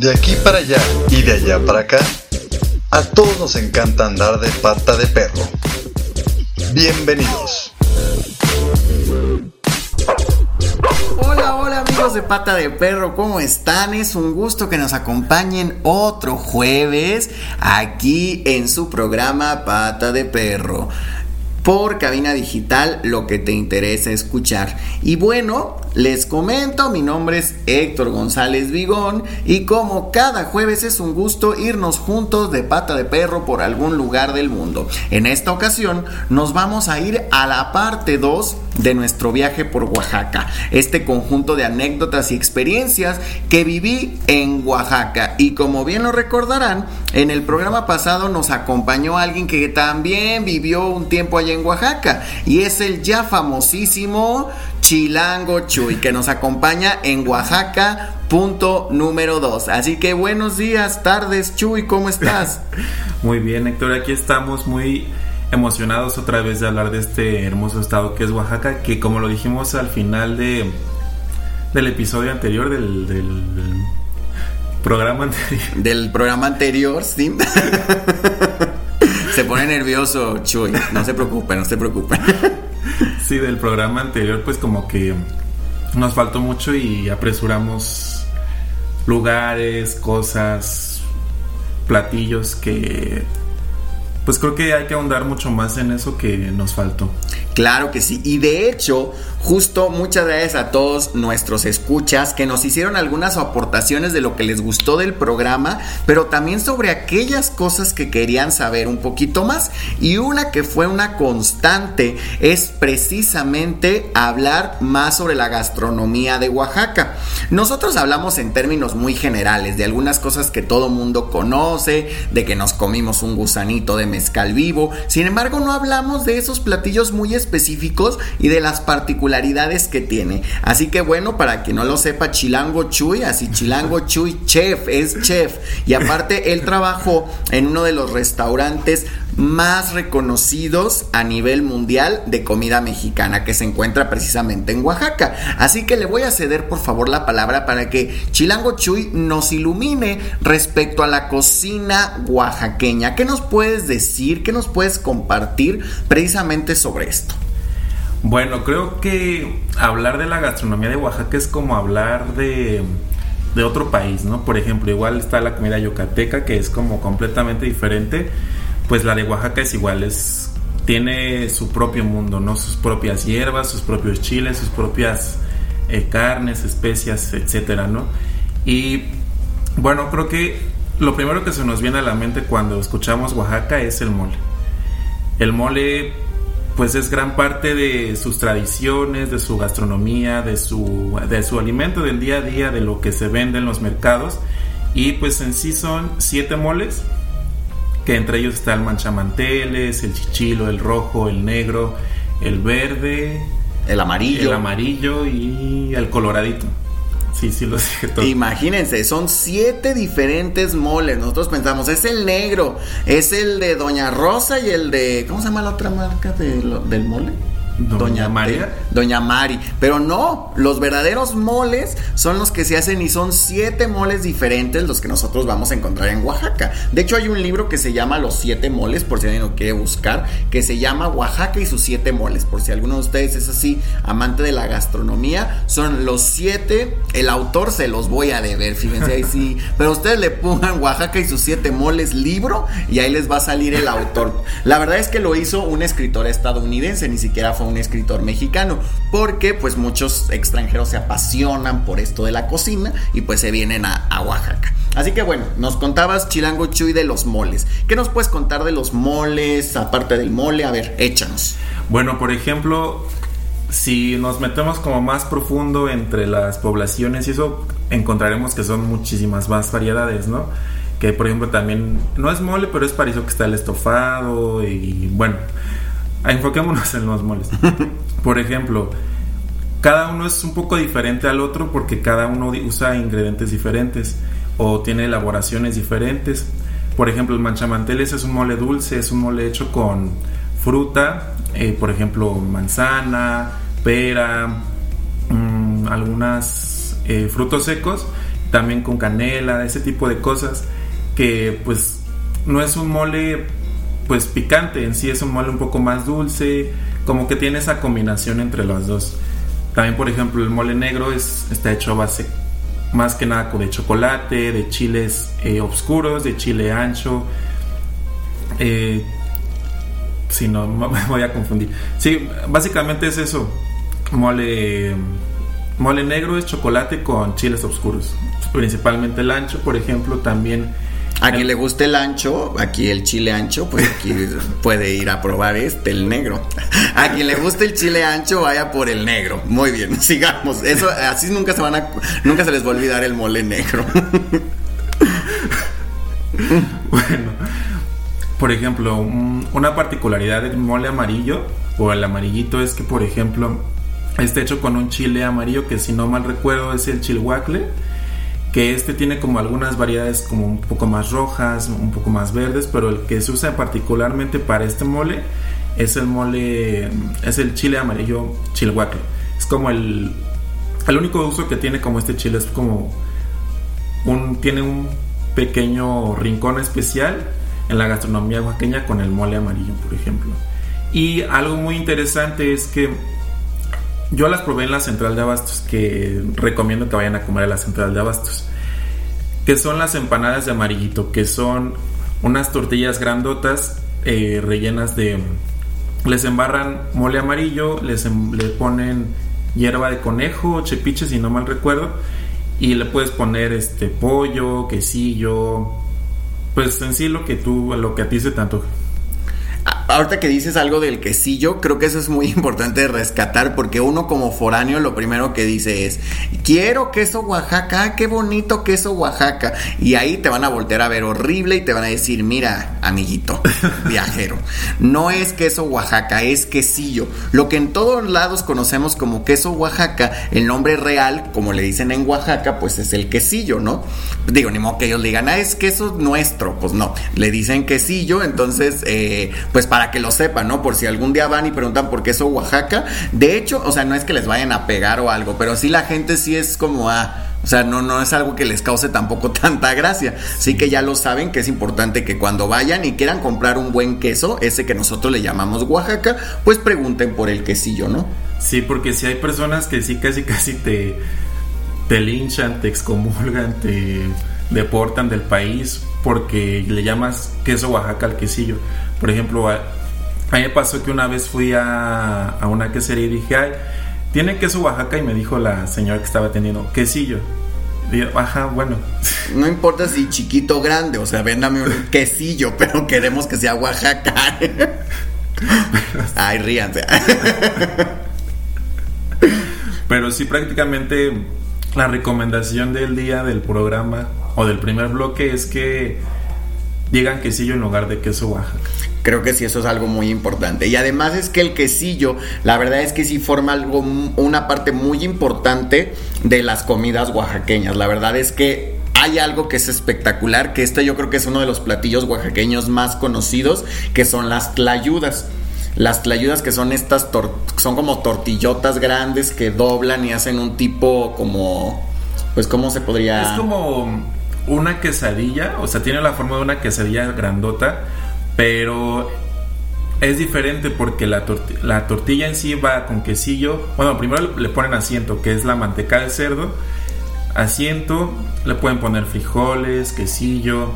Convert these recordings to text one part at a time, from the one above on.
De aquí para allá y de allá para acá, a todos nos encanta andar de pata de perro. Bienvenidos. Hola, hola amigos de Pata de Perro, ¿cómo están? Es un gusto que nos acompañen otro jueves aquí en su programa Pata de Perro por cabina digital lo que te interesa escuchar. Y bueno, les comento, mi nombre es Héctor González Vigón y como cada jueves es un gusto irnos juntos de pata de perro por algún lugar del mundo. En esta ocasión nos vamos a ir a la parte 2 de nuestro viaje por Oaxaca, este conjunto de anécdotas y experiencias que viví en Oaxaca. Y como bien lo recordarán, en el programa pasado nos acompañó alguien que también vivió un tiempo allá en Oaxaca y es el ya famosísimo Chilango Chuy, que nos acompaña en Oaxaca, punto número 2. Así que buenos días, tardes, Chuy, ¿cómo estás? muy bien, Héctor, aquí estamos muy emocionados otra vez de hablar de este hermoso estado que es Oaxaca, que como lo dijimos al final de del episodio anterior del, del, programa anterior. Del programa anterior, sí. se pone nervioso, Chuy. No se preocupe, no se preocupe. Sí, del programa anterior, pues como que nos faltó mucho y apresuramos lugares, cosas, platillos que pues creo que hay que ahondar mucho más en eso que nos faltó. Claro que sí. Y de hecho, justo muchas gracias a todos nuestros escuchas que nos hicieron algunas aportaciones de lo que les gustó del programa, pero también sobre aquellas cosas que querían saber un poquito más. Y una que fue una constante es precisamente hablar más sobre la gastronomía de Oaxaca. Nosotros hablamos en términos muy generales de algunas cosas que todo mundo conoce, de que nos comimos un gusanito de mezcal vivo. Sin embargo, no hablamos de esos platillos muy específicos y de las particularidades que tiene. Así que bueno, para quien no lo sepa, Chilango Chuy, así Chilango Chuy chef, es chef. Y aparte, él trabajó en uno de los restaurantes más reconocidos a nivel mundial de comida mexicana que se encuentra precisamente en Oaxaca. Así que le voy a ceder por favor la palabra para que Chilango Chuy nos ilumine respecto a la cocina oaxaqueña. ¿Qué nos puedes decir? ¿Qué nos puedes compartir precisamente sobre esto? Bueno, creo que hablar de la gastronomía de Oaxaca es como hablar de, de otro país, ¿no? Por ejemplo, igual está la comida yucateca que es como completamente diferente pues la de Oaxaca es igual, es, tiene su propio mundo, ¿no? Sus propias hierbas, sus propios chiles, sus propias eh, carnes, especias, etcétera, ¿no? Y bueno, creo que lo primero que se nos viene a la mente cuando escuchamos Oaxaca es el mole. El mole pues es gran parte de sus tradiciones, de su gastronomía, de su, de su alimento del día a día, de lo que se vende en los mercados. Y pues en sí son siete moles que entre ellos está el manchamanteles, el chichilo, el rojo, el negro, el verde, el amarillo, el amarillo y el coloradito. Imagínense, son siete diferentes moles. Nosotros pensamos, es el negro, es el de Doña Rosa y el de. ¿Cómo se llama la otra marca del mole? Doña, María. Doña Mari. Pero no, los verdaderos moles son los que se hacen y son siete moles diferentes los que nosotros vamos a encontrar en Oaxaca. De hecho, hay un libro que se llama Los siete moles, por si alguien lo quiere buscar, que se llama Oaxaca y sus siete moles. Por si alguno de ustedes es así, amante de la gastronomía, son los siete. El autor se los voy a deber, fíjense ahí sí. Pero ustedes le pongan Oaxaca y sus siete moles libro y ahí les va a salir el autor. La verdad es que lo hizo un escritor estadounidense, ni siquiera fue un escritor mexicano, porque pues muchos extranjeros se apasionan por esto de la cocina y pues se vienen a, Oaxaca. Así que bueno, nos contabas Chilango Chuy de los moles. ¿Qué nos puedes contar de los moles, aparte del mole? A ver, échanos. Bueno, por ejemplo, si nos metemos como más profundo entre las poblaciones y eso, encontraremos que son muchísimas más variedades, ¿no? Que por ejemplo también, no es mole, pero es parecido que está el estofado y bueno, enfoquémonos en los moles. Por ejemplo, cada uno es un poco diferente al otro porque cada uno usa ingredientes diferentes o tiene elaboraciones diferentes. Por ejemplo, el manchamanteles es un mole dulce, es un mole hecho con fruta, eh, por ejemplo, manzana, pera, mmm, algunos eh, frutos secos también con canela, ese tipo de cosas que pues no es un mole pues picante, en sí es un mole un poco más dulce, como que tiene esa combinación entre las dos. También por ejemplo el mole negro es, está hecho a base más que nada de chocolate, de chiles eh, oscuros, de chile ancho. Eh, si no, me voy a confundir. Sí, básicamente es eso. Mole, mole negro es chocolate con chiles oscuros. Principalmente el ancho, por ejemplo, también a quien le guste el ancho, aquí el chile ancho, pues aquí puede ir a probar este, el negro. A quien le guste el chile ancho, vaya por el negro. Muy bien, sigamos. Eso, así nunca se van a, nunca se les va a olvidar el mole negro. Bueno, por ejemplo, una particularidad del mole amarillo o el amarillito es que, por ejemplo, está hecho con un chile amarillo que, si no mal recuerdo, es el chilhuacle que este tiene como algunas variedades como un poco más rojas, un poco más verdes, pero el que se usa particularmente para este mole es el mole, es el chile amarillo chilhuacle. Es como el, el único uso que tiene como este chile es como un, tiene un pequeño rincón especial en la gastronomía oaxaqueña con el mole amarillo, por ejemplo. Y algo muy interesante es que yo las probé en la central de abastos, que recomiendo que vayan a comer a la central de abastos. Que son las empanadas de amarillito, que son unas tortillas grandotas eh, rellenas de... Les embarran mole amarillo, les em, le ponen hierba de conejo, chepiche si no mal recuerdo, y le puedes poner este pollo, quesillo, pues en sí lo que tú, lo que a ti se te ahorita que dices algo del quesillo, creo que eso es muy importante rescatar porque uno como foráneo lo primero que dice es, quiero queso Oaxaca, qué bonito queso Oaxaca. Y ahí te van a voltear a ver horrible y te van a decir, mira, amiguito, viajero, no es queso Oaxaca, es quesillo. Lo que en todos lados conocemos como queso Oaxaca, el nombre real, como le dicen en Oaxaca, pues es el quesillo, ¿no? Digo, ni modo que ellos digan, ah, es queso nuestro, pues no, le dicen quesillo, entonces, eh, pues para para que lo sepan, ¿no? Por si algún día van y preguntan por qué eso Oaxaca. De hecho, o sea, no es que les vayan a pegar o algo, pero sí la gente sí es como, ah, o sea, no, no es algo que les cause tampoco tanta gracia. Sí que ya lo saben que es importante que cuando vayan y quieran comprar un buen queso, ese que nosotros le llamamos Oaxaca, pues pregunten por el quesillo, ¿no? Sí, porque si hay personas que sí casi casi te, te linchan, te excomulgan, te deportan del país porque le llamas queso Oaxaca al quesillo. Por ejemplo, a, mí me pasó que una vez fui a, una quesería y dije, ay, ¿tiene queso Oaxaca? Y me dijo la señora que estaba atendiendo, quesillo. Y ajá, bueno. No importa si chiquito o grande, o sea, véndame un quesillo, pero queremos que sea Oaxaca. Ay, ríanse. Pero sí, prácticamente la recomendación del día del programa o del primer bloque es que digan quesillo en lugar de queso Oaxaca. Creo que sí, eso es algo muy importante. Y además es que el quesillo, la verdad es que sí forma algo, una parte muy importante de las comidas oaxaqueñas. La verdad es que hay algo que es espectacular, que este yo creo que es uno de los platillos oaxaqueños más conocidos, que son las tlayudas. Las tlayudas que son estas, son como tortillotas grandes que doblan y hacen un tipo como, pues cómo se podría... Es como una quesadilla, o sea, tiene la forma de una quesadilla grandota, pero es diferente porque la, la tortilla en sí va con quesillo. Bueno, primero le ponen asiento, que es la manteca de cerdo. Asiento, le pueden poner frijoles, quesillo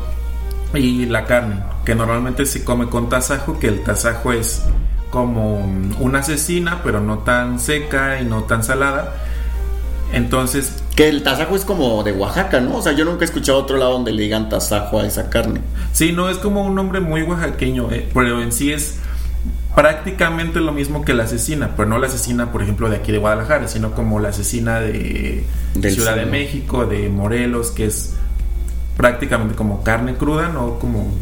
y la carne, que normalmente se come con tasajo, que el tasajo es como una cecina, pero no tan seca y no tan salada. Entonces, que el tasajo es como de Oaxaca, ¿no? O sea, yo nunca he escuchado otro lado donde le digan tasajo a esa carne. Sí, no, es como un nombre muy oaxaqueño, eh, pero en sí es prácticamente lo mismo que la asesina, pero no la asesina, por ejemplo, de aquí de Guadalajara, sino como la asesina de Ciudad de México, de Morelos, que es prácticamente como carne cruda, no como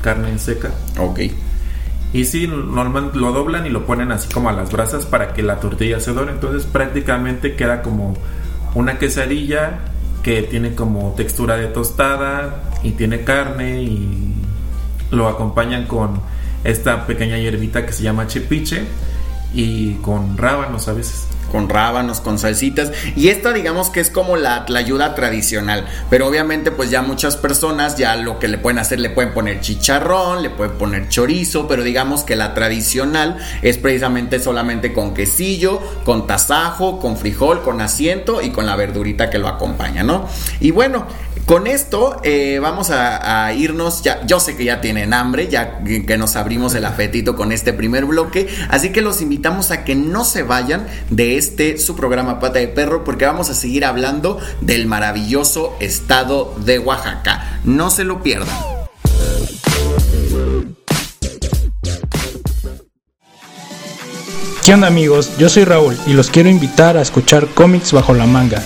carne seca. Ok. Y sí, normalmente lo doblan y lo ponen así como a las brasas para que la tortilla se dore. Entonces prácticamente queda como una quesadilla que tiene como textura de tostada y tiene carne y lo acompañan con esta pequeña hierbita que se llama chepiche y con rábanos a veces. Con rábanos, con salsitas. Y esta digamos que es como la, la ayuda tradicional. Pero obviamente pues ya muchas personas ya lo que le pueden hacer, le pueden poner chicharrón, le pueden poner chorizo, pero digamos que la tradicional es precisamente solamente con quesillo, con tasajo, con frijol, con asiento y con la verdurita que lo acompaña, ¿no? Y bueno, con esto eh, vamos a, irnos, ya, yo sé que ya tienen hambre, ya que nos abrimos el apetito con este primer bloque, así que los invitamos a que no se vayan de este su programa Pata de Perro porque vamos a seguir hablando del maravilloso estado de Oaxaca. No se lo pierdan. ¿Qué onda amigos? Yo soy Raúl y los quiero invitar a escuchar cómics bajo la manga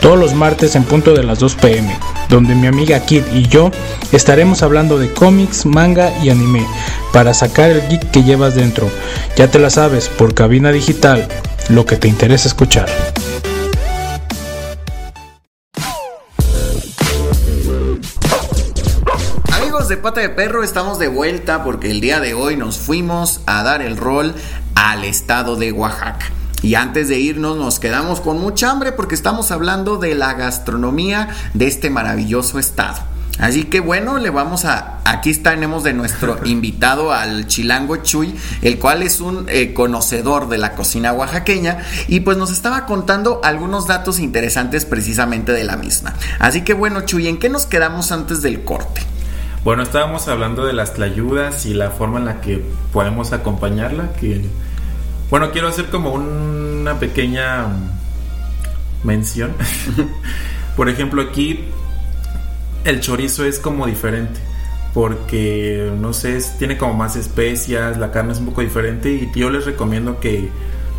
todos los martes en punto de las 2 pm, donde mi amiga Kid y yo estaremos hablando de cómics, manga y anime, para sacar el geek que llevas dentro. Ya te la sabes, por cabina digital, lo que te interesa escuchar. Amigos de Pata de Perro, estamos de vuelta porque el día de hoy nos fuimos a dar el rol al estado de Oaxaca. Y antes de irnos nos quedamos con mucha hambre porque estamos hablando de la gastronomía de este maravilloso estado. Así que bueno, le vamos a. Aquí tenemos de nuestro invitado al Chilango Chuy, el cual es un eh, conocedor de la cocina oaxaqueña y pues nos estaba contando algunos datos interesantes precisamente de la misma. Así que bueno, Chuy, ¿en qué nos quedamos antes del corte? Bueno, estábamos hablando de las tlayudas y la forma en la que podemos acompañarla, que bueno, quiero hacer como una pequeña mención. Por ejemplo, aquí el chorizo es como diferente. Porque, no sé, tiene como más especias, la carne es un poco diferente. Y yo les recomiendo que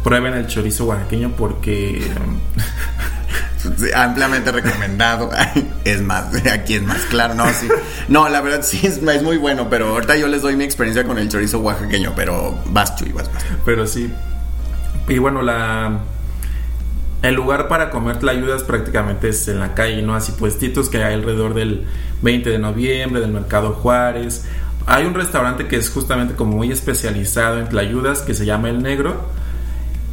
prueben el chorizo oaxaqueño porque ampliamente recomendado. es más, aquí es más claro. No, sí. No, la verdad sí es, muy bueno, pero ahorita yo les doy mi experiencia con el chorizo oaxaqueño, pero vas, Chuy, vas, vas. Pero sí. Y bueno, la. El lugar para comer tlayudas prácticamente es en la calle, ¿no? Así puestitos que hay alrededor del 20 de noviembre, del Mercado Juárez. Hay un restaurante que es justamente como muy especializado en tlayudas que se llama El Negro,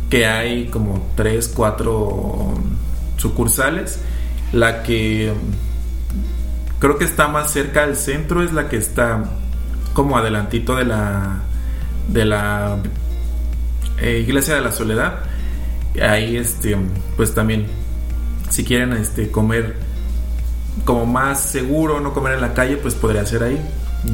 que hay como 3, 4 sucursales. La que creo que está más cerca del centro es la que está como adelantito de la de la eh, iglesia de la soledad ahí este pues también si quieren este comer como más seguro no comer en la calle pues podría ser ahí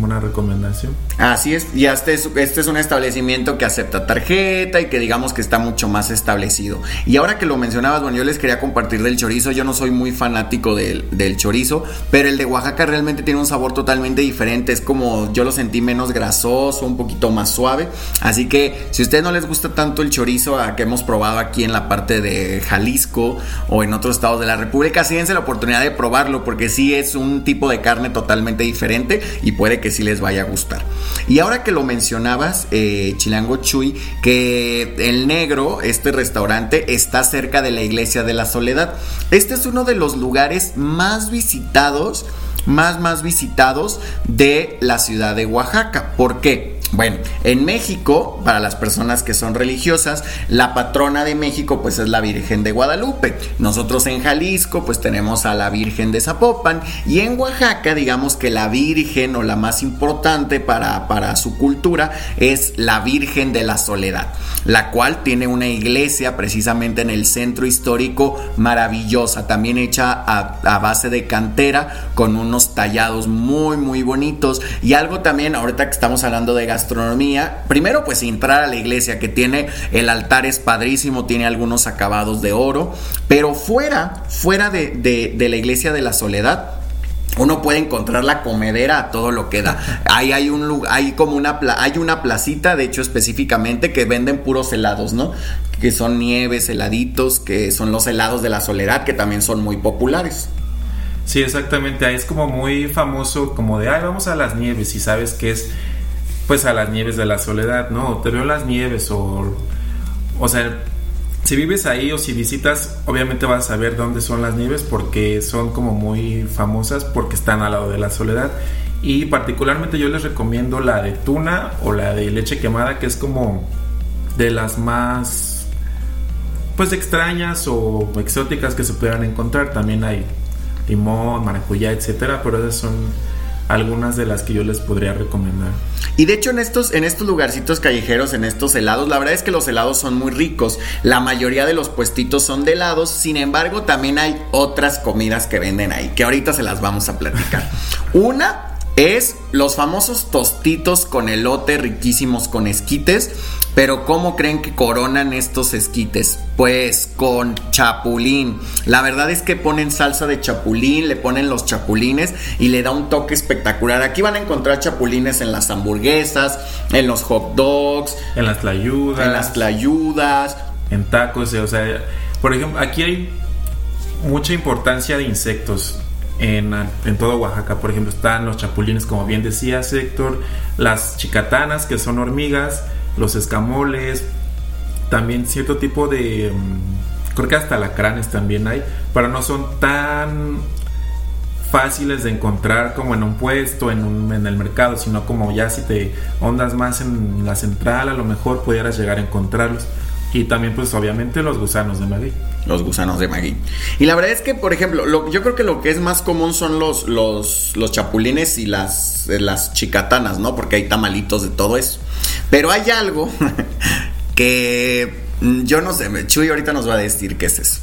una recomendación. Así es, y este es, este es un establecimiento que acepta tarjeta y que digamos que está mucho más establecido. Y ahora que lo mencionabas, bueno, yo les quería compartir del chorizo, yo no soy muy fanático del, chorizo, pero el de Oaxaca realmente tiene un sabor totalmente diferente, es como yo lo sentí menos grasoso, un poquito más suave, así que si a ustedes no les gusta tanto el chorizo que hemos probado aquí en la parte de Jalisco o en otros estados de la República, sí la oportunidad de probarlo porque sí es un tipo de carne totalmente diferente y puede que sí les vaya a gustar. Y ahora que lo mencionabas, eh, Chilango Chuy, que el negro, este restaurante, está cerca de la iglesia de la Soledad. Este es uno de los lugares más visitados, más, más visitados de la ciudad de Oaxaca. ¿Por qué? Bueno, en México, para las personas que son religiosas, la patrona de México pues es la Virgen de Guadalupe. Nosotros en Jalisco pues tenemos a la Virgen de Zapopan y en Oaxaca digamos que la Virgen o la más importante para, para su cultura es la Virgen de la Soledad, la cual tiene una iglesia precisamente en el centro histórico maravillosa, también hecha a, base de cantera con unos tallados muy muy bonitos y algo también ahorita que estamos hablando de gastronomía, primero pues entrar a la iglesia que tiene el altar es padrísimo, tiene algunos acabados de oro, pero fuera, fuera de, la iglesia de la soledad, uno puede encontrar la comedera a todo lo que da. Ahí hay un lugar, hay como una hay una placita, de hecho específicamente que venden puros helados, ¿no? Que son nieves, heladitos, que son los helados de la soledad que también son muy populares. Sí, exactamente, ahí es como muy famoso como de, ay, vamos a las nieves y sabes que es pues a las nieves de la soledad, ¿no? Te veo las nieves o, o sea, si vives ahí o si visitas, obviamente vas a saber dónde son las nieves porque son como muy famosas porque están al lado de la soledad. Y particularmente yo les recomiendo la de tuna o la de leche quemada, que es como de las más pues extrañas o exóticas que se puedan encontrar. También hay limón, maracuyá, etcétera, pero esas son algunas de las que yo les podría recomendar. Y de hecho en estos, en estos lugarcitos callejeros, en estos helados, la verdad es que los helados son muy ricos. La mayoría de los puestitos son de helados, sin embargo también hay otras comidas que venden ahí, que ahorita se las vamos a platicar. Una es los famosos tostitos con elote riquísimos con esquites. Pero ¿cómo creen que coronan estos esquites? Pues con chapulín. La verdad es que ponen salsa de chapulín, le ponen los chapulines y le da un toque espectacular. Aquí van a encontrar chapulines en las hamburguesas, en los hot dogs, en las tlayudas, en las tlayudas, en tacos, o sea, por ejemplo, aquí hay mucha importancia de insectos. En, en, todo Oaxaca, por ejemplo, están los chapulines, como bien decía Héctor, las chicatanas, que son hormigas, los escamoles, también cierto tipo de... Mm, creo que hasta lacranes también hay, pero no son tan fáciles de encontrar como en un puesto, en, un, en el mercado, sino como ya si te ondas más en la central, a lo mejor pudieras llegar a encontrarlos. Y también pues obviamente los gusanos de maguey. Los gusanos de maguey. Y la verdad es que, por ejemplo, lo, yo creo que lo que es más común son los, los, los chapulines y las, las chicatanas, ¿no? Porque hay tamalitos de todo eso. Pero hay algo que mm, yo no sé, Chuy ahorita nos va a decir qué es eso.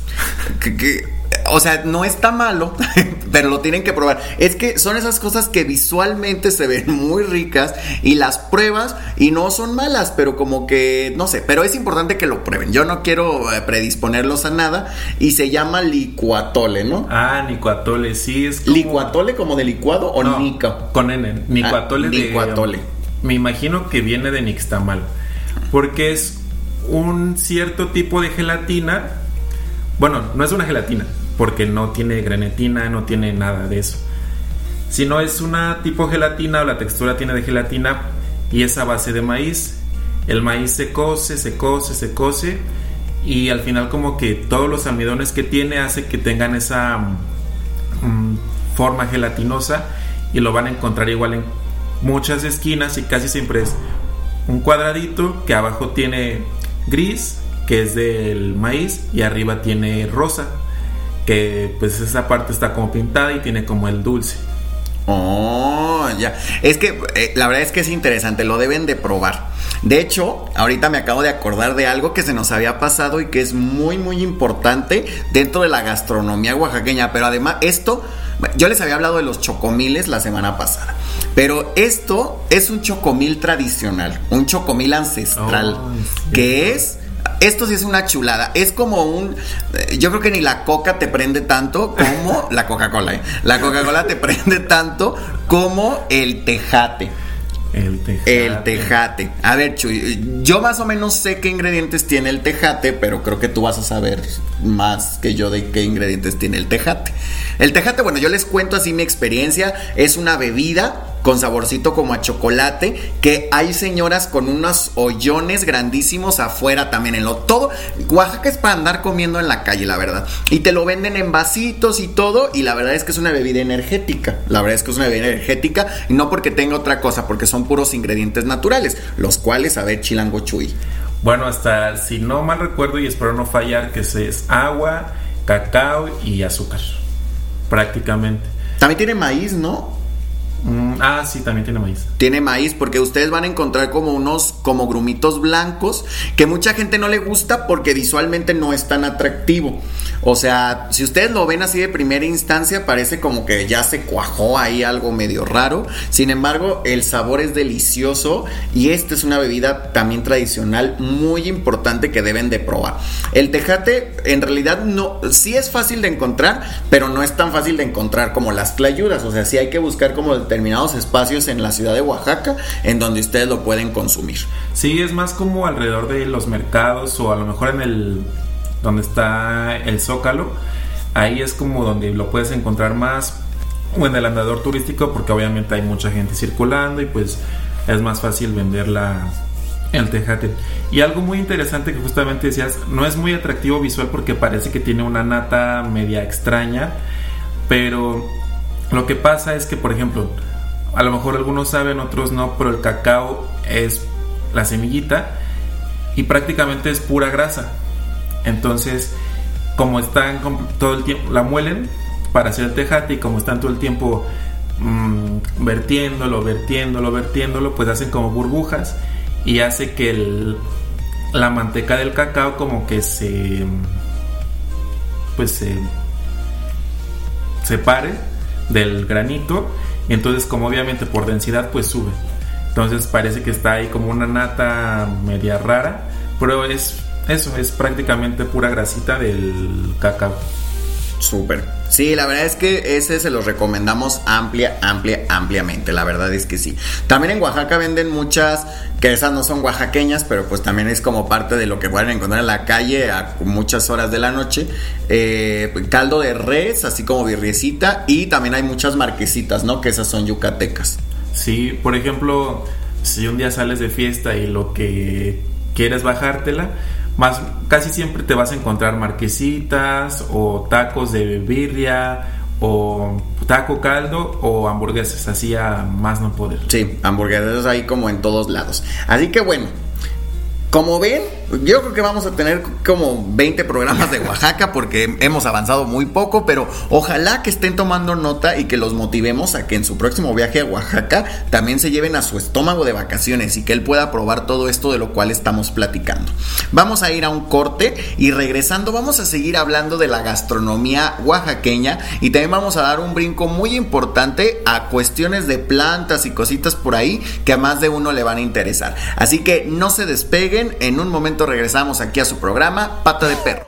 que, o sea, no está malo, pero lo tienen que probar. Es que son esas cosas que visualmente se ven muy ricas y las pruebas y no son malas, pero como que, no sé, pero es importante que lo prueben. Yo no quiero eh, predisponerlos a nada y se llama licuatole, ¿no? Ah, licuatole, sí, es como... ¿Licuatole como de licuado o no, nica? Con N, licuatole ah, de... Licuatole. Me imagino que viene de nixtamal, porque es un cierto tipo de gelatina. Bueno, no es una gelatina, porque no tiene grenetina, no tiene nada de eso. Si no es una tipo gelatina o la textura tiene de gelatina y es a base de maíz. El maíz se cose, se cose, se cose y al final como que todos los almidones que tiene hace que tengan esa mm, forma gelatinosa y lo van a encontrar igual en muchas esquinas y casi siempre es un cuadradito que abajo tiene gris que es del maíz y arriba tiene rosa que pues esa parte está como pintada y tiene como el dulce. Oh, ya. Es que eh, la verdad es que es interesante, lo deben de probar. De hecho, ahorita me acabo de acordar de algo que se nos había pasado y que es muy, muy importante dentro de la gastronomía oaxaqueña. Pero además, esto, yo les había hablado de los chocomiles la semana pasada. Pero esto es un chocomil tradicional, un chocomil ancestral, que es esto sí es una chulada. Es como un. Eh, yo creo que ni la coca te prende tanto como. la Coca-Cola, ¿eh? La Coca-Cola te prende tanto como el tejate. El tejate. El tejate. A ver, Chuy, yo más o menos sé qué ingredientes tiene el tejate, pero creo que tú vas a saber más que yo de qué ingredientes tiene el tejate. El tejate, bueno, yo les cuento así mi experiencia. Es una bebida con saborcito como a chocolate, que hay señoras con unos hoyones grandísimos afuera también en lo todo. Oaxaca es para andar comiendo en la calle, la verdad. Y te lo venden en vasitos y todo, y la verdad es que es una bebida energética. La verdad es que es una bebida energética, y no porque tenga otra cosa, porque son puros ingredientes naturales, los cuales, a ver, chilango chuy. Bueno, hasta si no mal recuerdo y espero no fallar, que es agua, cacao y azúcar, prácticamente. También tiene maíz, ¿no? Mm, ah, sí, también tiene maíz. Tiene maíz porque ustedes van a encontrar como unos como grumitos blancos que mucha gente no le gusta porque visualmente no es tan atractivo. O sea, si ustedes lo ven así de primera instancia parece como que ya se cuajó ahí algo medio raro. Sin embargo, el sabor es delicioso y esta es una bebida también tradicional muy importante que deben de probar. El tejate en realidad no sí es fácil de encontrar, pero no es tan fácil de encontrar como las tlayudas, o sea, sí hay que buscar como determinados espacios en la ciudad de Oaxaca en donde ustedes lo pueden consumir. Sí, es más como alrededor de los mercados o a lo mejor en el donde está el Zócalo. Ahí es como donde lo puedes encontrar más o en el andador turístico porque obviamente hay mucha gente circulando y pues es más fácil venderla el tejate. Y algo muy interesante que justamente decías, no es muy atractivo visual porque parece que tiene una nata media extraña, pero lo que pasa es que, por ejemplo, a lo mejor algunos saben, otros no, pero el cacao es la semillita y prácticamente es pura grasa. Entonces, como están todo el tiempo, la muelen para hacer el tejate y como están todo el tiempo mm, vertiéndolo, vertiéndolo, vertiéndolo, pues hacen como burbujas y hace que la manteca del cacao como que se pues se separe del granito entonces como obviamente por densidad pues sube entonces parece que está ahí como una nata media rara pero es eso es prácticamente pura grasita del cacao Súper. Sí, la verdad es que ese se los recomendamos amplia, amplia, ampliamente. La verdad es que sí. También en Oaxaca venden muchas, que esas no son oaxaqueñas, pero pues también es como parte de lo que pueden encontrar en la calle a muchas horas de la noche. Eh, caldo de res, así como birriecita. Y también hay muchas marquesitas, ¿no? Que esas son yucatecas. Sí, por ejemplo, si un día sales de fiesta y lo que quieres bajártela más casi siempre te vas a encontrar marquesitas o tacos de birria o taco caldo o hamburguesas, así a más no poder. Sí, hamburguesas ahí como en todos lados. Así que bueno, como ven, yo creo que vamos a tener como 20 programas de Oaxaca porque hemos avanzado muy poco, pero ojalá que estén tomando nota y que los motivemos a que en su próximo viaje a Oaxaca también se lleven a su estómago de vacaciones y que él pueda probar todo esto de lo cual estamos platicando. Vamos a ir a un corte y regresando vamos a seguir hablando de la gastronomía oaxaqueña y también vamos a dar un brinco muy importante a cuestiones de plantas y cositas por ahí que a más de uno le van a interesar. Así que no se despeguen, en un momento regresamos aquí a su programa Pata de Perro.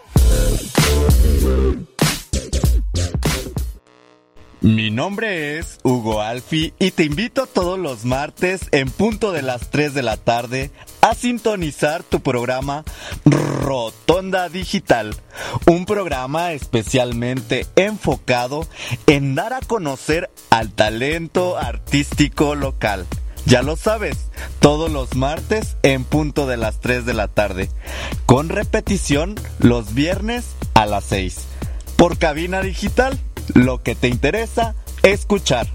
Mi nombre es Hugo Alfi y te invito todos los martes en punto de las 3 de la tarde a sintonizar tu programa Rotonda Digital, un programa especialmente enfocado en dar a conocer al talento artístico local. Ya lo sabes, todos los martes en punto de las 3 de la tarde, con repetición los viernes a las 6. Por cabina digital, lo que te interesa escuchar.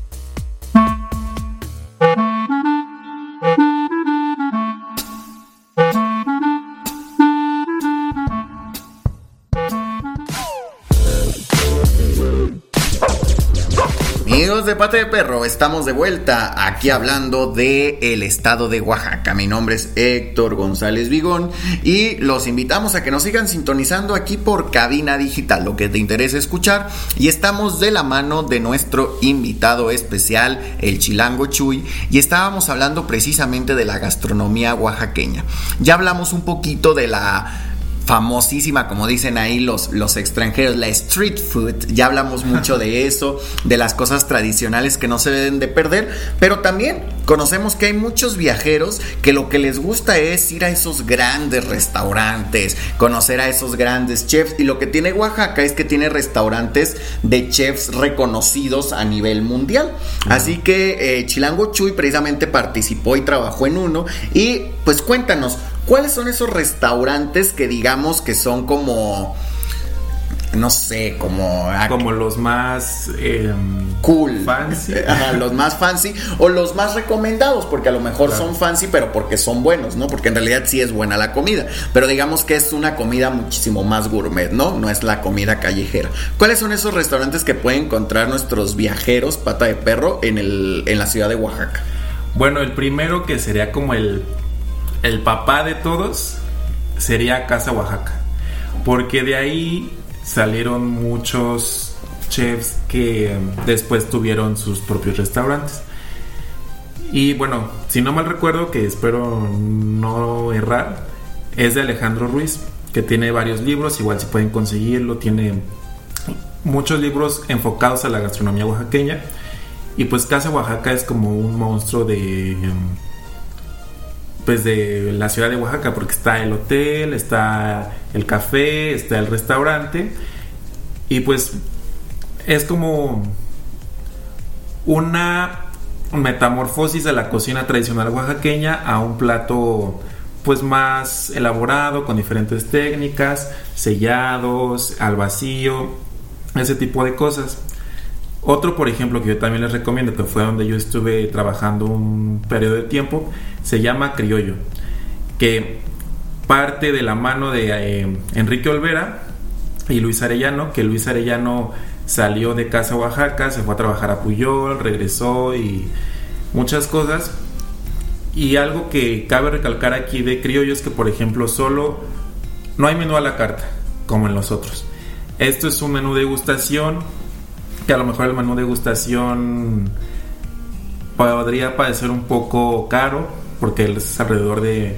Amigos de Pate de Perro, estamos de vuelta aquí hablando de el estado de Oaxaca. Mi nombre es Héctor González Vigón y los invitamos a que nos sigan sintonizando aquí por Cabina Digital, lo que te interesa escuchar. Y estamos de la mano de nuestro invitado especial, el Chilango Chuy, y estábamos hablando precisamente de la gastronomía oaxaqueña. Ya hablamos un poquito de la famosísima, como dicen ahí los, los extranjeros, la street food. Ya hablamos mucho de eso, de las cosas tradicionales que no se deben de perder, pero también conocemos que hay muchos viajeros que lo que les gusta es ir a esos grandes restaurantes, conocer a esos grandes chefs. Y lo que tiene Oaxaca es que tiene restaurantes de chefs reconocidos a nivel mundial. Así que eh, Chilango Chuy precisamente participó y trabajó en uno. Y pues cuéntanos, ¿Cuáles son esos restaurantes que digamos que son como no sé, como como los más em, cool, fancy, los más fancy o los más recomendados, porque a lo mejor son fancy, pero porque son buenos, ¿no? Porque en realidad sí es buena la comida, pero digamos que es una comida muchísimo más gourmet, ¿no? No es la comida callejera. ¿Cuáles son esos restaurantes que pueden encontrar nuestros viajeros pata de perro en el en la ciudad de Oaxaca? Bueno, el primero que sería como el el papá de todos sería Casa Oaxaca. Porque de ahí salieron muchos chefs que después tuvieron sus propios restaurantes. Y bueno, si no mal recuerdo, que espero no errar, es de Alejandro Ruiz, que tiene varios libros, igual si pueden conseguirlo, tiene muchos libros enfocados a la gastronomía oaxaqueña. Y pues Casa Oaxaca es como un monstruo de pues de la ciudad de Oaxaca, porque está el hotel, está el café, está el restaurante, y pues es como una metamorfosis de la cocina tradicional oaxaqueña a un plato pues más elaborado, con diferentes técnicas, sellados, al vacío, ese tipo de cosas. Otro, por ejemplo, que yo también les recomiendo, que fue donde yo estuve trabajando un periodo de tiempo, se llama Criollo, que parte de la mano de eh, Enrique Olvera y Luis Arellano, que Luis Arellano salió de casa a Oaxaca, se fue a trabajar a Puyol, regresó y muchas cosas. Y algo que cabe recalcar aquí de criollo es que, por ejemplo, solo no hay menú a la carta, como en los otros. Esto es un menú de degustación, que a lo mejor el menú de degustación podría parecer un poco caro, porque es alrededor de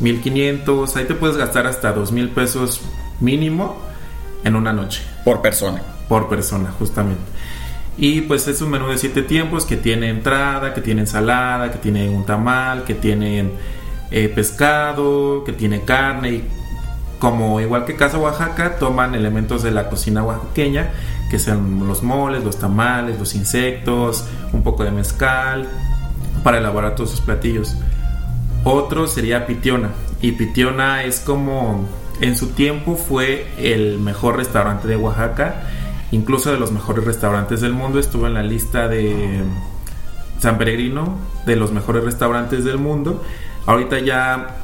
1500, ahí te puedes gastar hasta 2000 pesos mínimo en una noche. Por persona. Por persona, justamente. Y pues es un menú de siete tiempos que tiene entrada, que tiene ensalada, que tiene un tamal, que tiene eh, pescado, que tiene carne. Y como igual que Casa Oaxaca, toman elementos de la cocina oaxaqueña, que son los moles, los tamales, los insectos, un poco de mezcal, para elaborar todos sus platillos. Otro sería Pitiona. Y Pitiona es como en su tiempo fue el mejor restaurante de Oaxaca incluso de los mejores restaurantes del mundo. Estuvo en la lista de San Peregrino, de los mejores restaurantes del mundo. Ahorita ya,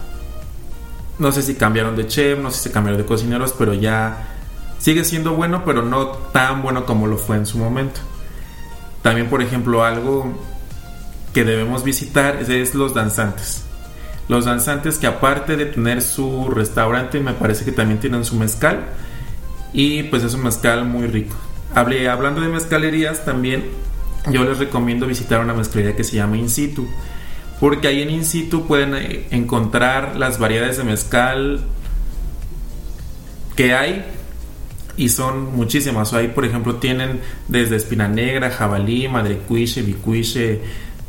no sé si cambiaron de chef, no sé si cambiaron de cocineros, pero ya sigue siendo bueno, pero no tan bueno como lo fue en su momento. También, por ejemplo, algo que debemos visitar es los danzantes. Los danzantes que aparte de tener su restaurante, me parece que también tienen su mezcal y pues es un mezcal muy rico. Hablé, hablando de mezcalerías, también yo les recomiendo visitar una mezcalería que se llama In situ, porque ahí en In situ pueden eh, encontrar las variedades de mezcal que hay y son muchísimas. Ahí, por ejemplo, tienen desde espina negra, jabalí, madrecuiche, bicuiche,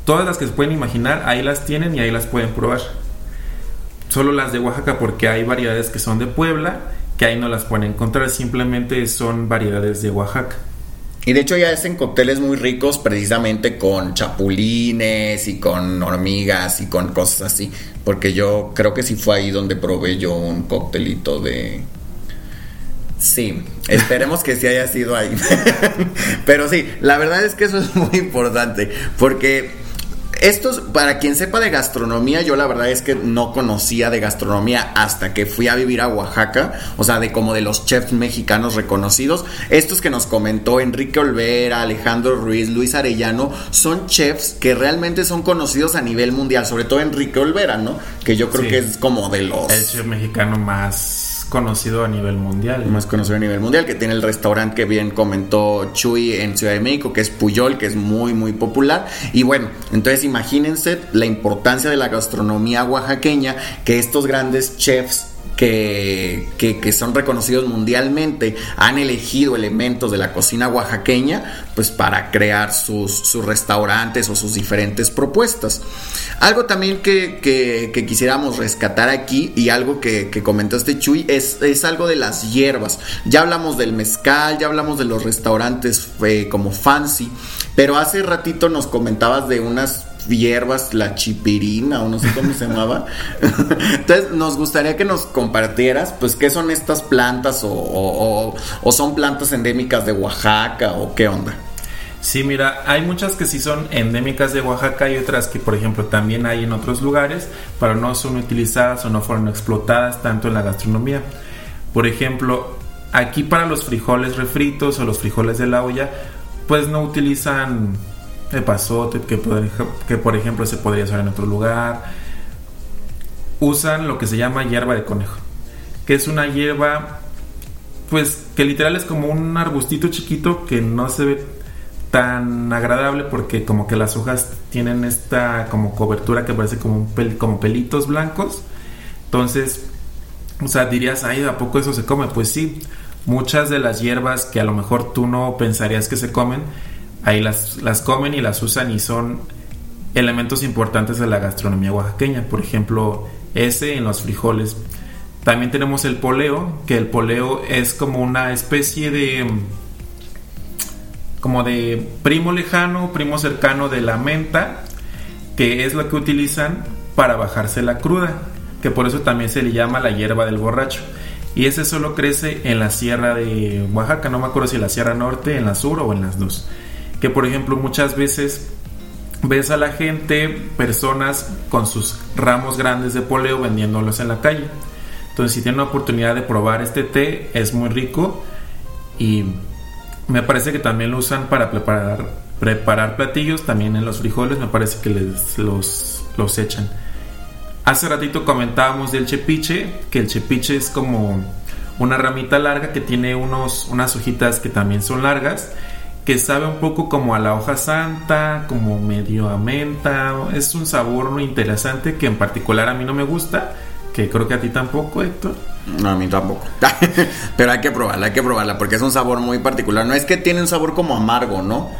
todas las que se pueden imaginar, ahí las tienen y ahí las pueden probar. Solo las de Oaxaca porque hay variedades que son de Puebla que ahí no las pueden encontrar, simplemente son variedades de Oaxaca. Y de hecho ya hacen cócteles muy ricos precisamente con chapulines y con hormigas y con cosas así. Porque yo creo que sí fue ahí donde probé yo un cóctelito de... Sí, esperemos que sí haya sido ahí. Pero sí, la verdad es que eso es muy importante. Porque estos, para quien sepa de gastronomía, yo la verdad es que no conocía de gastronomía hasta que fui a vivir a Oaxaca, o sea, de como de los chefs mexicanos reconocidos. Estos que nos comentó Enrique Olvera, Alejandro Ruiz, Luis Arellano, son chefs que realmente son conocidos a nivel mundial, sobre todo Enrique Olvera, ¿no? Que yo creo que es como de los... El chef mexicano más conocido a nivel mundial. Más conocido a nivel mundial, que tiene el restaurante que bien comentó Chuy en Ciudad de México, que es Puyol, que es muy, muy popular. Y bueno, entonces imagínense la importancia de la gastronomía oaxaqueña, que estos grandes chefs que, que, son reconocidos mundialmente han elegido elementos de la cocina oaxaqueña pues para crear sus, sus restaurantes o sus diferentes propuestas. Algo también que, que quisiéramos rescatar aquí y algo que, comentaste Chuy es, es, algo de las hierbas. Ya hablamos del mezcal, ya hablamos de los restaurantes eh, como fancy, pero hace ratito nos comentabas de unas hierbas, la chipirina o no sé cómo se llamaba. Entonces nos gustaría que nos compartieras, pues, qué son estas plantas o, o, son plantas endémicas de Oaxaca o qué onda. Sí, mira, hay muchas que sí son endémicas de Oaxaca y otras que, por ejemplo, también hay en otros lugares, pero no son utilizadas o no fueron explotadas tanto en la gastronomía. Por ejemplo, aquí para los frijoles refritos o los frijoles de la olla, pues no utilizan pasote, que, que por ejemplo se podría usar en otro lugar. Usan lo que se llama hierba de conejo, que es una hierba, pues que literal es como un arbustito chiquito que no se ve tan agradable porque como que las hojas tienen esta como cobertura que parece como, un como pelitos blancos. Entonces, o sea, dirías, ay, ¿a poco eso se come? Pues sí, muchas de las hierbas que a lo mejor tú no pensarías que se comen, ahí las, las comen y las usan y son elementos importantes de la gastronomía oaxaqueña. Por ejemplo, ese en los frijoles. También tenemos el poleo, que el poleo es como una especie de como de primo lejano, primo cercano de la menta, que es lo que utilizan para bajarse la cruda, que por eso también se le llama la hierba del borracho. Y ese solo crece en la sierra de Oaxaca, no me acuerdo si en la sierra norte, en la sur o en las dos que por ejemplo muchas veces ves a la gente, personas con sus ramos grandes de poleo vendiéndolos en la calle. Entonces, si tienen la oportunidad de probar este té, es muy rico y me parece que también lo usan para preparar, platillos, también en los frijoles, me parece que les, los, los echan. Hace ratito comentábamos del chepiche, que el chepiche es como una ramita larga que tiene unos, unas hojitas que también son largas, que sabe un poco como a la hoja santa, como medio a menta. Es un sabor muy interesante que en particular a mí no me gusta, que creo que a ti tampoco, Héctor. No, a mí tampoco. Pero hay que probarla, hay que probarla, porque es un sabor muy particular. No es que tiene un sabor como amargo, ¿no?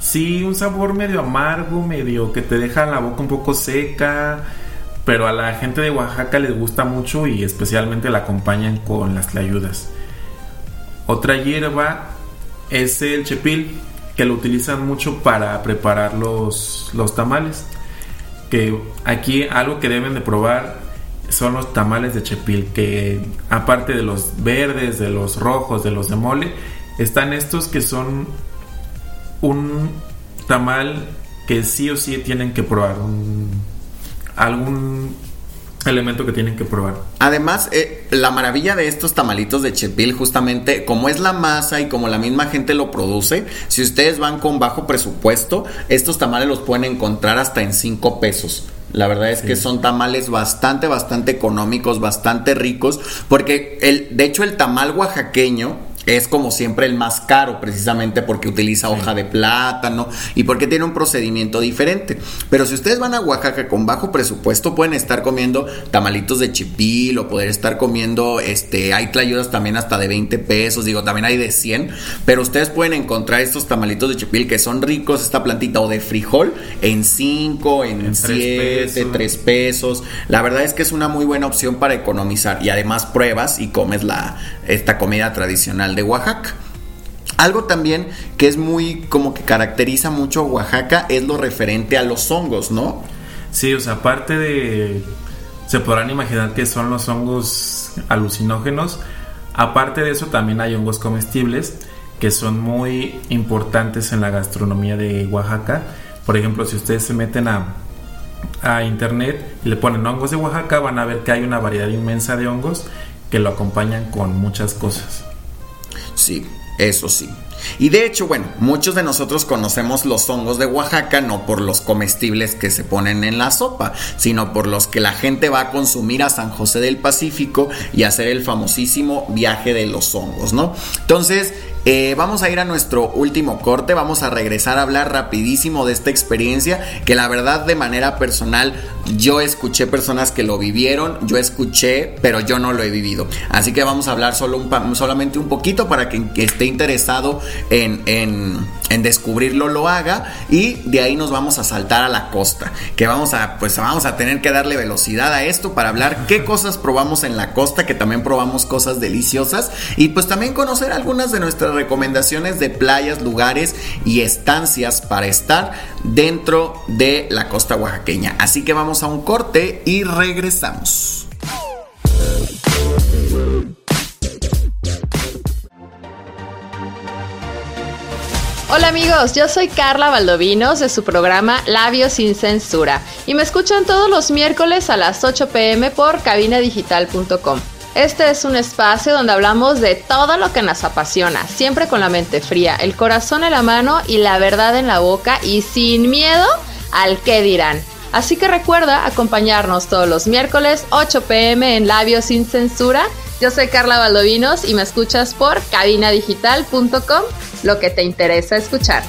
Sí, un sabor medio amargo, medio que te deja la boca un poco seca pero a la gente de Oaxaca les gusta mucho y especialmente la acompañan con las tlayudas. Otra hierba es el chepil, que lo utilizan mucho para preparar los, los tamales. Que aquí algo que deben de probar son los tamales de chepil, que aparte de los verdes, de los rojos, de los de mole, están estos que son un tamal que sí o sí tienen que probar. Algún elemento que tienen que probar. Además, eh, la maravilla de estos tamalitos de chepil, justamente, como es la masa y como la misma gente lo produce, si ustedes van con bajo presupuesto, estos tamales los pueden encontrar hasta en 5 pesos. La verdad es que son tamales bastante, bastante económicos, bastante ricos, porque el, de hecho el tamal oaxaqueño es como siempre el más caro, precisamente porque utiliza hoja de plátano y porque tiene un procedimiento diferente. Pero si ustedes van a Oaxaca con bajo presupuesto, pueden estar comiendo tamalitos de chipil o poder estar comiendo, este, hay tlayudas también hasta de 20 pesos, digo, también hay de 100, pero ustedes pueden encontrar estos tamalitos de chipil que son ricos, esta plantita o de frijol, en 5, en 7, 3 pesos. La verdad es que es una muy buena opción para economizar y además pruebas y comes la, esta comida tradicional Oaxaca. Algo también que es muy como que caracteriza mucho a Oaxaca es lo referente a los hongos, ¿no? Sí, o sea, aparte de se podrán imaginar que son los hongos alucinógenos. Aparte de eso, también hay hongos comestibles que son muy importantes en la gastronomía de Oaxaca. Por ejemplo, si ustedes se meten a, a internet y le ponen hongos de Oaxaca, van a ver que hay una variedad inmensa de hongos que lo acompañan con muchas cosas. Sí, eso sí. Y de hecho, bueno, muchos de nosotros conocemos los hongos de Oaxaca no por los comestibles que se ponen en la sopa, sino por los que la gente va a consumir a San José del Pacífico y hacer el famosísimo viaje de los hongos, ¿no? Entonces, eh, vamos a ir a nuestro último corte, vamos a regresar a hablar rapidísimo de esta experiencia que la verdad de manera personal yo escuché personas que lo vivieron, yo escuché, pero yo no lo he vivido. Así que vamos a hablar solo un, solamente un poquito para que, esté interesado en, en, en, descubrirlo lo haga. Y de ahí nos vamos a saltar a la costa, que vamos a pues vamos a tener que darle velocidad a esto para hablar qué cosas probamos en la costa, que también probamos cosas deliciosas. Y pues también conocer algunas de nuestras recomendaciones de playas, lugares y estancias para estar dentro de la costa oaxaqueña. Así que vamos a un corte y regresamos. Hola amigos, yo soy Carla Valdovinos de su programa Labios sin Censura y me escuchan todos los miércoles a las 8 pm por cabinadigital.com. Este es un espacio donde hablamos de todo lo que nos apasiona, siempre con la mente fría, el corazón en la mano y la verdad en la boca y sin miedo al que dirán. Así que recuerda acompañarnos todos los miércoles 8 pm en Labios sin Censura. Yo soy Carla Valdovinos y me escuchas por cabinadigital.com, lo que te interesa escuchar.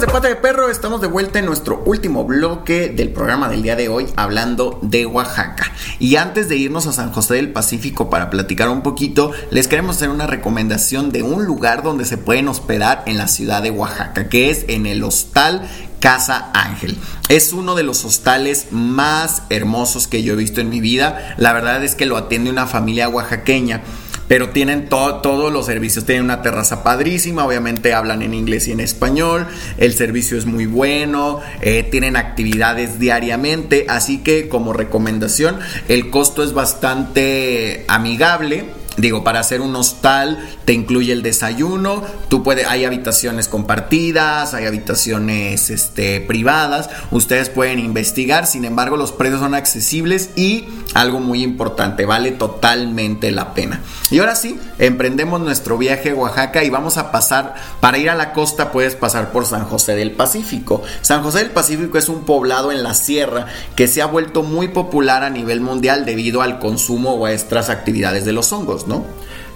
De Pata de Perro, estamos de vuelta en nuestro último bloque del programa del día de hoy hablando de Oaxaca. Y antes de irnos a San José del Pacífico para platicar un poquito, les queremos hacer una recomendación de un lugar donde se pueden hospedar en la ciudad de Oaxaca, que es en el Hostal Casa Ángel. Es uno de los hostales más hermosos que yo he visto en mi vida. La verdad es que lo atiende una familia oaxaqueña pero tienen todos los servicios. Tienen una terraza padrísima, obviamente hablan en inglés y en español, el servicio es muy bueno, eh, tienen actividades diariamente, así que como recomendación, el costo es bastante amigable Digo, para hacer un hostal te incluye el desayuno, tú puedes, hay habitaciones compartidas, hay habitaciones este, privadas, ustedes pueden investigar, sin embargo los precios son accesibles y algo muy importante, vale totalmente la pena. Y ahora sí, emprendemos nuestro viaje a Oaxaca y vamos a pasar, para ir a la costa puedes pasar por San José del Pacífico. San José del Pacífico es un poblado en la sierra que se ha vuelto muy popular a nivel mundial debido al consumo o a estas actividades de los hongos.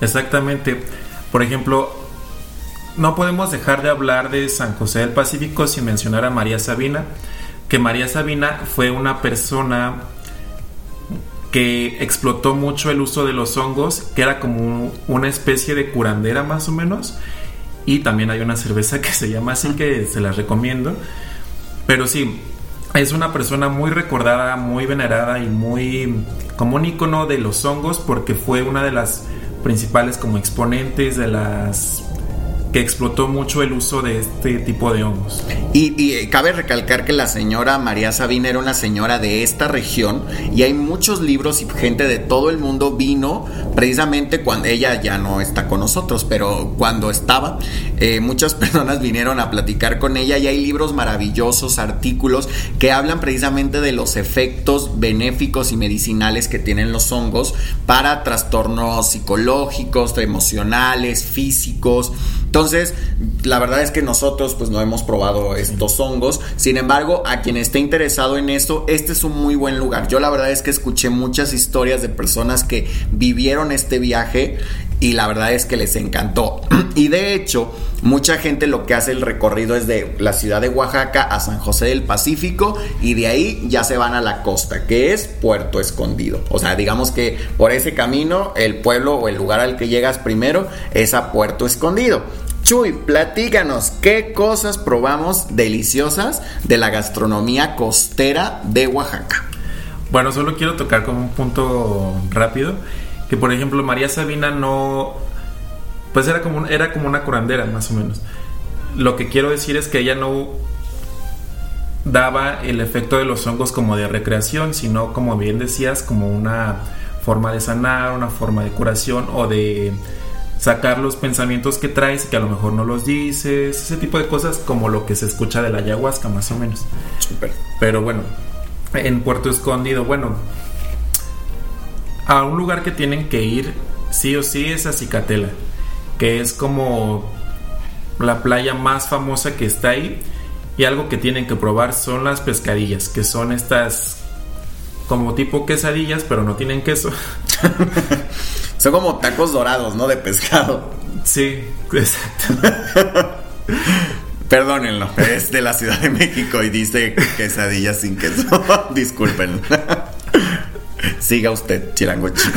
Exactamente. Por ejemplo, no podemos dejar de hablar de San José del Pacífico sin mencionar a María Sabina, que María Sabina fue una persona que explotó mucho el uso de los hongos, que era como una especie de curandera más o menos. Y también hay una cerveza que se llama así que se la recomiendo. Pero sí, es una persona muy recordada, muy venerada y muy como un icono de los hongos porque fue una de las principales como exponentes de las que explotó mucho el uso de este tipo de hongos. Y, eh, cabe recalcar que la señora María Sabina era una señora de esta región y hay muchos libros y gente de todo el mundo vino precisamente cuando ella ya no está con nosotros, pero cuando estaba, eh, muchas personas vinieron a platicar con ella y hay libros maravillosos, artículos que hablan precisamente de los efectos benéficos y medicinales que tienen los hongos para trastornos psicológicos, emocionales, físicos. Entonces, la verdad es que nosotros pues no hemos probado estos hongos. Sin embargo, a quien esté interesado en esto, este es un muy buen lugar. Yo la verdad es que escuché muchas historias de personas que vivieron este viaje y la verdad es que les encantó. Y de hecho, mucha gente lo que hace el recorrido es de la ciudad de Oaxaca a San José del Pacífico y de ahí ya se van a la costa, que es Puerto Escondido. O sea, digamos que por ese camino el pueblo o el lugar al que llegas primero es a Puerto Escondido. Chuy, platícanos, ¿qué cosas probamos deliciosas de la gastronomía costera de Oaxaca? Bueno, solo quiero tocar como un punto rápido, que por ejemplo María Sabina no, pues era como, era como una curandera más o menos. Lo que quiero decir es que ella no daba el efecto de los hongos como de recreación, sino como bien decías, como una forma de sanar, una forma de curación o de sacar los pensamientos que traes y que a lo mejor no los dices, ese tipo de cosas como lo que se escucha de la ayahuasca más o menos. Pero bueno, en Puerto Escondido, bueno, a un lugar que tienen que ir sí o sí es a Cicatela, que es como la playa más famosa que está ahí y algo que tienen que probar son las pescadillas, que son estas como tipo quesadillas, pero no tienen queso. Son como tacos dorados, ¿no? De pescado. Sí, exacto. Perdónenlo, es de la Ciudad de México y dice quesadillas sin queso. Disculpen. Siga usted, chilangochi.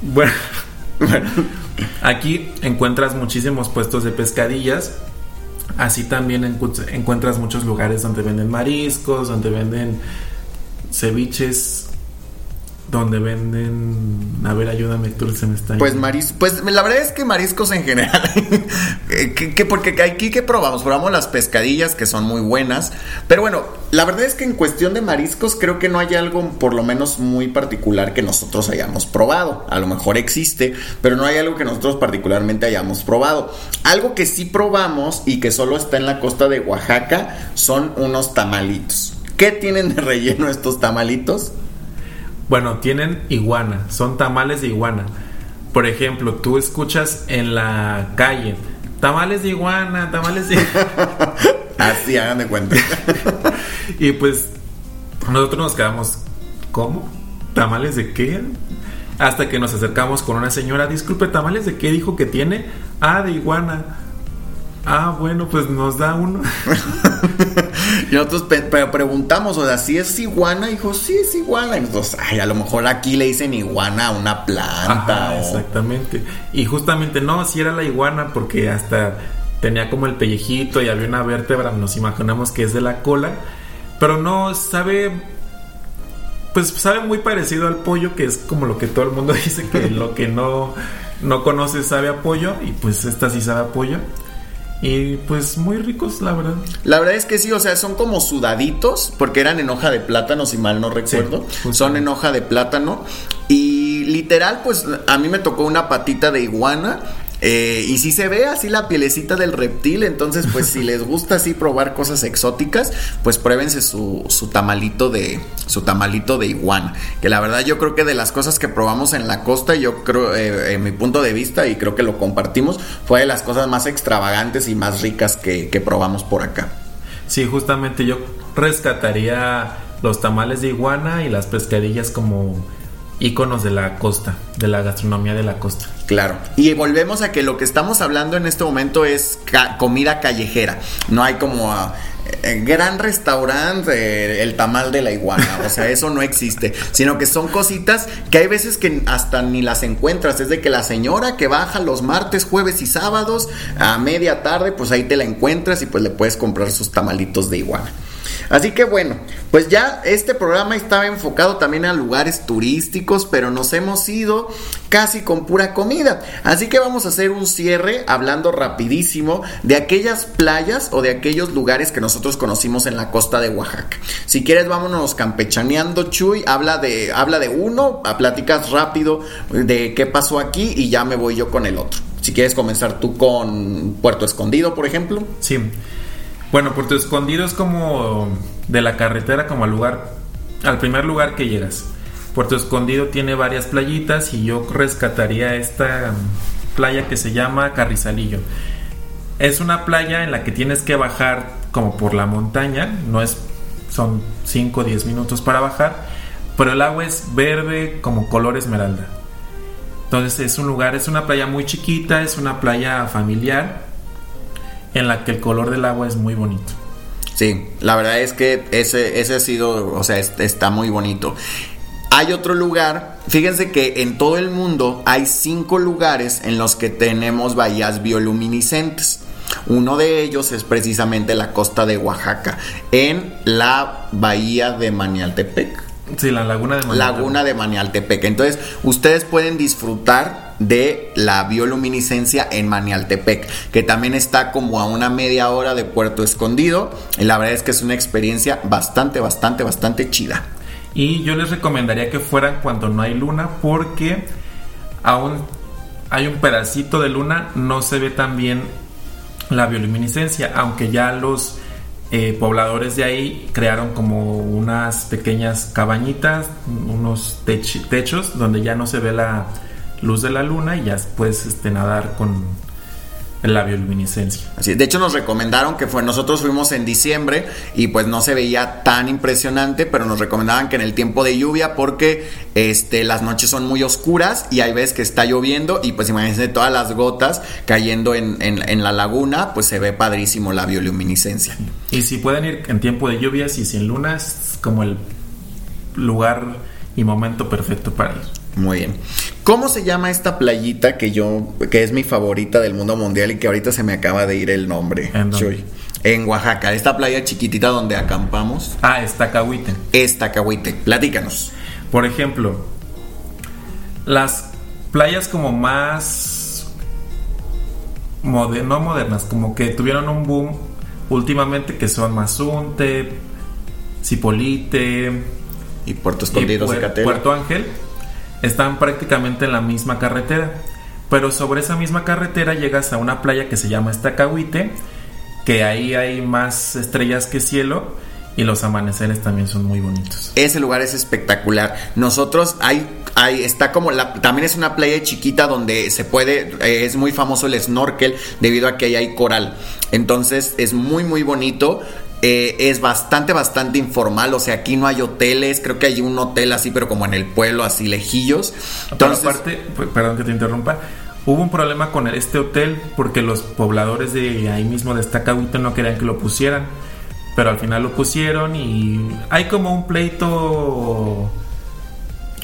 Bueno, bueno, aquí encuentras muchísimos puestos de pescadillas. Así también encuentras muchos lugares donde venden mariscos, donde venden ceviches donde venden a ver ayúdame tú se me está pues mariscos pues la verdad es que mariscos en general que, porque aquí que probamos probamos las pescadillas que son muy buenas pero bueno la verdad es que en cuestión de mariscos creo que no hay algo por lo menos muy particular que nosotros hayamos probado. A lo mejor existe pero no hay algo que nosotros particularmente hayamos probado. Algo que sí probamos y que solo está en la costa de Oaxaca son unos tamalitos. ¿Qué tienen de relleno estos tamalitos? Bueno, tienen iguana, son tamales de iguana. Por ejemplo, tú escuchas en la calle, tamales de iguana, tamales de... Así, hagan de cuenta. y pues nosotros nos quedamos, ¿cómo? ¿Tamales de qué? Hasta que nos acercamos con una señora, disculpe, ¿tamales de qué dijo que tiene? Ah, de iguana. Ah, bueno, pues nos da uno. y nosotros preguntamos, o sea, si es iguana, dijo, sí es iguana. Y nosotros, ay, a lo mejor aquí le dicen iguana a una planta. Exactamente. Y justamente no, si era la iguana, porque hasta tenía como el pellejito y había una vértebra, nos imaginamos que es de la cola. Pero no, sabe. Pues sabe muy parecido al pollo, que es como lo que todo el mundo dice que lo que no, no conoce sabe a pollo, y pues esta sí sabe a pollo. Y pues muy ricos, la verdad. La verdad es que sí, o sea, son como sudaditos, porque eran en hoja de plátano, si mal no recuerdo. son en hoja de plátano. Y y literal, pues a mí me tocó una patita de iguana. Eh, y si se ve así la pielecita del reptil, entonces pues si les gusta así probar cosas exóticas, pues pruébense su, su tamalito de su tamalito de iguana, que la verdad yo creo que de las cosas que probamos en la costa, yo creo eh, en mi punto de vista y creo que lo compartimos, fue de las cosas más extravagantes y más ricas que, que probamos por acá. Sí, justamente yo rescataría los tamales de iguana y las pescadillas como íconos de la costa, de la gastronomía de la costa. Claro. Y volvemos a que lo que estamos hablando en este momento es comida callejera. No hay como ah, eh, gran restaurante, el tamal de la iguana. O sea, eso no existe. Sino que son cositas que hay veces que hasta ni las encuentras. Es de que la señora que baja los martes, jueves y sábados a media tarde, pues ahí te la encuentras y pues le puedes comprar sus tamalitos de iguana. Así que bueno, pues ya este programa estaba enfocado también a lugares turísticos, pero nos hemos ido casi con pura comida. Así que vamos a hacer un cierre hablando rapidísimo de aquellas playas o de aquellos lugares que nosotros conocimos en la costa de Oaxaca. Si quieres, vámonos campechaneando, Chuy, habla de, habla de uno, platicas rápido de qué pasó aquí y ya me voy yo con el otro. Si quieres comenzar tú con Puerto Escondido, por ejemplo. Sí. Bueno, Puerto Escondido es como de la carretera como al lugar, al primer lugar que llegas. Puerto Escondido tiene varias playitas y yo rescataría esta um, playa que se llama Carrizalillo. Es una playa en la que tienes que bajar como por la montaña, no es son 5 o 10 minutos para bajar, pero el agua es verde como color esmeralda. Entonces es un lugar, es una playa muy chiquita, es una playa familiar en la que el color del agua es muy bonito. Sí, la verdad es que ese, ese ha sido, o sea, es- está muy bonito. Hay otro lugar, fíjense que en todo el mundo hay cinco lugares en los que tenemos bahías bioluminiscentes. Uno de ellos es precisamente la costa de Oaxaca, en la bahía de Manialtepec. Sí, la laguna de Manatí. Laguna de Manialtepec. Entonces, ustedes pueden disfrutar de la bioluminiscencia en Manialtepec, que también está como a una media hora de Puerto Escondido. Y la verdad es que es una experiencia bastante, bastante, bastante chida. Y yo les recomendaría que fueran cuando no hay luna porque aún hay un pedacito de luna, no se ve tan bien la bioluminiscencia, aunque ya los eh, pobladores de ahí crearon como unas pequeñas cabañitas, unos tech- techos donde ya no se ve la luz de la luna y ya puedes este, nadar con la bioluminiscencia. Así, de hecho, nos recomendaron que fue, nosotros fuimos en diciembre y pues no se veía tan impresionante, pero nos recomendaban que en el tiempo de lluvia porque este, las noches son muy oscuras y hay veces que está lloviendo y pues imagínense todas las gotas cayendo en, en- en la laguna, pues se ve padrísimo la bioluminiscencia. Y si pueden ir en tiempo de lluvias y sin luna, es como el lugar y momento perfecto para ir. Muy bien. ¿Cómo se llama esta playita que yo, que es mi favorita del mundo mundial y que ahorita se me acaba de ir el nombre? ¿En dónde? Chuy? En Oaxaca, esta playa chiquitita donde acampamos. Ah, está Cahuite. Esta Cahuite. Platícanos. Por ejemplo, las playas como más mode- no modernas, como que tuvieron un boom últimamente que son Mazunte, Cipolite Y Puerto y Escondido, Puer- Zacatela. Puerto Ángel están prácticamente en la misma carretera. Pero sobre esa misma carretera llegas a una playa que se llama Estacahuite, que ahí hay más estrellas que cielo y los amaneceres también son muy bonitos. Ese lugar es espectacular. Nosotros hay, hay está como la, también es una playa chiquita donde se puede, eh, es muy famoso el snorkel debido a que ahí hay coral. Entonces es muy muy bonito. Eh, es bastante, bastante informal. O sea, aquí no hay hoteles. Creo que hay un hotel así, pero como en el pueblo, así lejillos. Entonces, Pero aparte, perdón que te interrumpa, hubo un problema con este hotel porque los pobladores de ahí mismo de Estacahuite no querían que lo pusieran, pero al final lo pusieron y hay como un pleito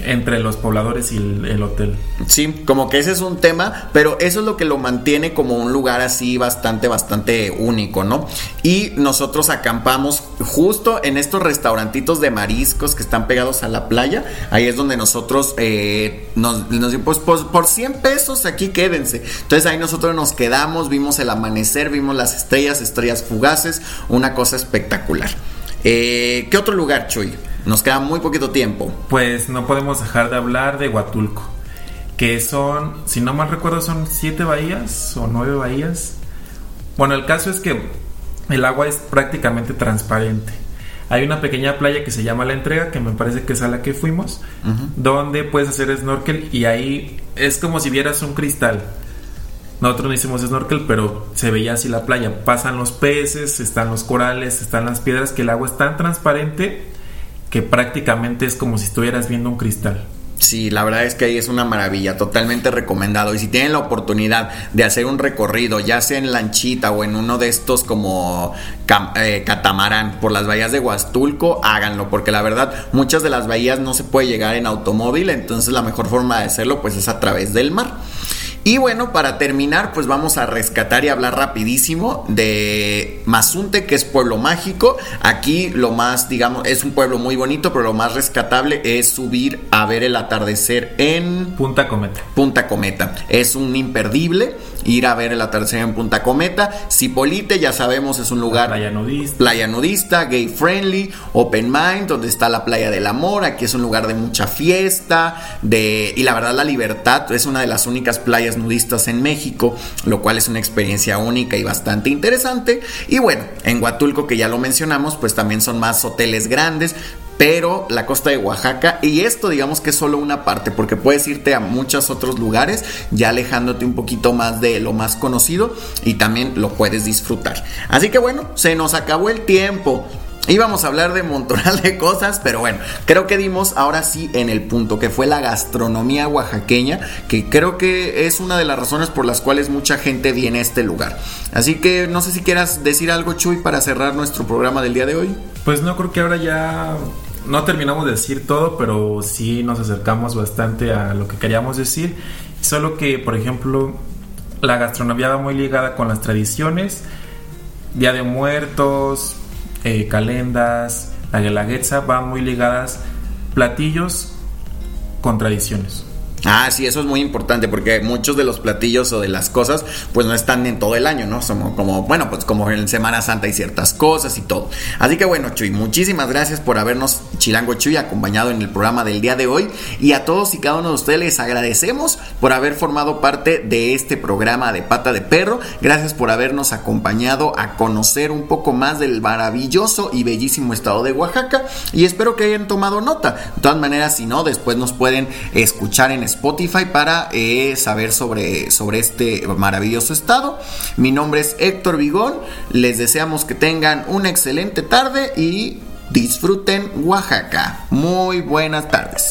entre los pobladores y el, el hotel. Sí, como que ese es un tema, pero eso es lo que lo mantiene como un lugar así bastante, bastante único, ¿no? Y nosotros acampamos justo en estos restaurantitos de mariscos que están pegados a la playa. Ahí es donde nosotros eh, nos, nos pues, pues, por 100 pesos aquí quédense. Entonces ahí nosotros nos quedamos, vimos el amanecer, vimos las estrellas, estrellas fugaces, una cosa espectacular. Eh, ¿Qué otro lugar, Chuy? Nos queda muy poquito tiempo. Pues no podemos dejar de hablar de Huatulco, que son, si no mal recuerdo, son siete bahías o nueve bahías. Bueno, el caso es que el agua es prácticamente transparente. Hay una pequeña playa que se llama La Entrega, que me parece que es a la que fuimos, donde puedes hacer snorkel y ahí es como si vieras un cristal. Nosotros no hicimos snorkel, pero se veía así la playa. Pasan los peces, están los corales, están las piedras, que el agua es tan transparente que prácticamente es como si estuvieras viendo un cristal. Sí, la verdad es que ahí es una maravilla, totalmente recomendado. Y si tienen la oportunidad de hacer un recorrido, ya sea en lanchita o en uno de estos como eh, catamarán por las bahías de Huastulco, háganlo, porque la verdad muchas de las bahías no se puede llegar en automóvil, entonces la mejor forma de hacerlo pues es a través del mar. Y bueno, para terminar, pues vamos a rescatar y hablar rapidísimo de Mazunte, que es pueblo mágico. Aquí lo más, digamos, es un pueblo muy bonito, pero lo más rescatable es subir a ver el atardecer en Punta Cometa. Punta Cometa. Es un imperdible ir a ver el atardecer en Punta Cometa. Cipolite, ya sabemos, es un lugar playa nudista. Playa nudista, gay friendly, open mind, donde está la playa del amor. Aquí es un lugar de mucha fiesta, de y la verdad la libertad es una de las únicas playas nudistas en México, lo cual es una experiencia única y bastante interesante. Y bueno, en Huatulco, que ya lo mencionamos, pues también son más hoteles grandes, pero la costa de Oaxaca, y esto digamos que es solo una parte, porque puedes irte a muchos otros lugares, ya alejándote un poquito más de lo más conocido, y también lo puedes disfrutar. Así que bueno, se nos acabó el tiempo. Íbamos a hablar de montonal de cosas, pero bueno, creo que dimos ahora sí en el punto, que fue la gastronomía oaxaqueña, que creo que es una de las razones por las cuales mucha gente viene a este lugar. Así que no sé si quieras decir algo, Chuy, para cerrar nuestro programa del día de hoy. Pues no, creo que ahora ya no terminamos de decir todo, pero sí nos acercamos bastante a lo que queríamos decir. Solo que, por ejemplo, la gastronomía va muy ligada con las tradiciones, Día de Muertos, eh, calendas, la guelaguetza van muy ligadas platillos con tradiciones. Ah, sí, eso es muy importante porque muchos de los platillos o de las cosas pues no están en todo el año, ¿no? Somos como, bueno, pues como en Semana Santa hay ciertas cosas y todo. Así que bueno, Chuy, muchísimas gracias por habernos, Chilango Chuy, acompañado en el programa del día de hoy. Y a todos y cada uno de ustedes les agradecemos por haber formado parte de este programa de Pata de Perro. Gracias por habernos acompañado a conocer un poco más del maravilloso y bellísimo estado de Oaxaca. Y espero que hayan tomado nota. De todas maneras, si no, después nos pueden escuchar en Spotify para eh, saber sobre, sobre este maravilloso estado. Mi nombre es Héctor Vigón. Les deseamos que tengan una excelente tarde y disfruten Oaxaca. Muy buenas tardes.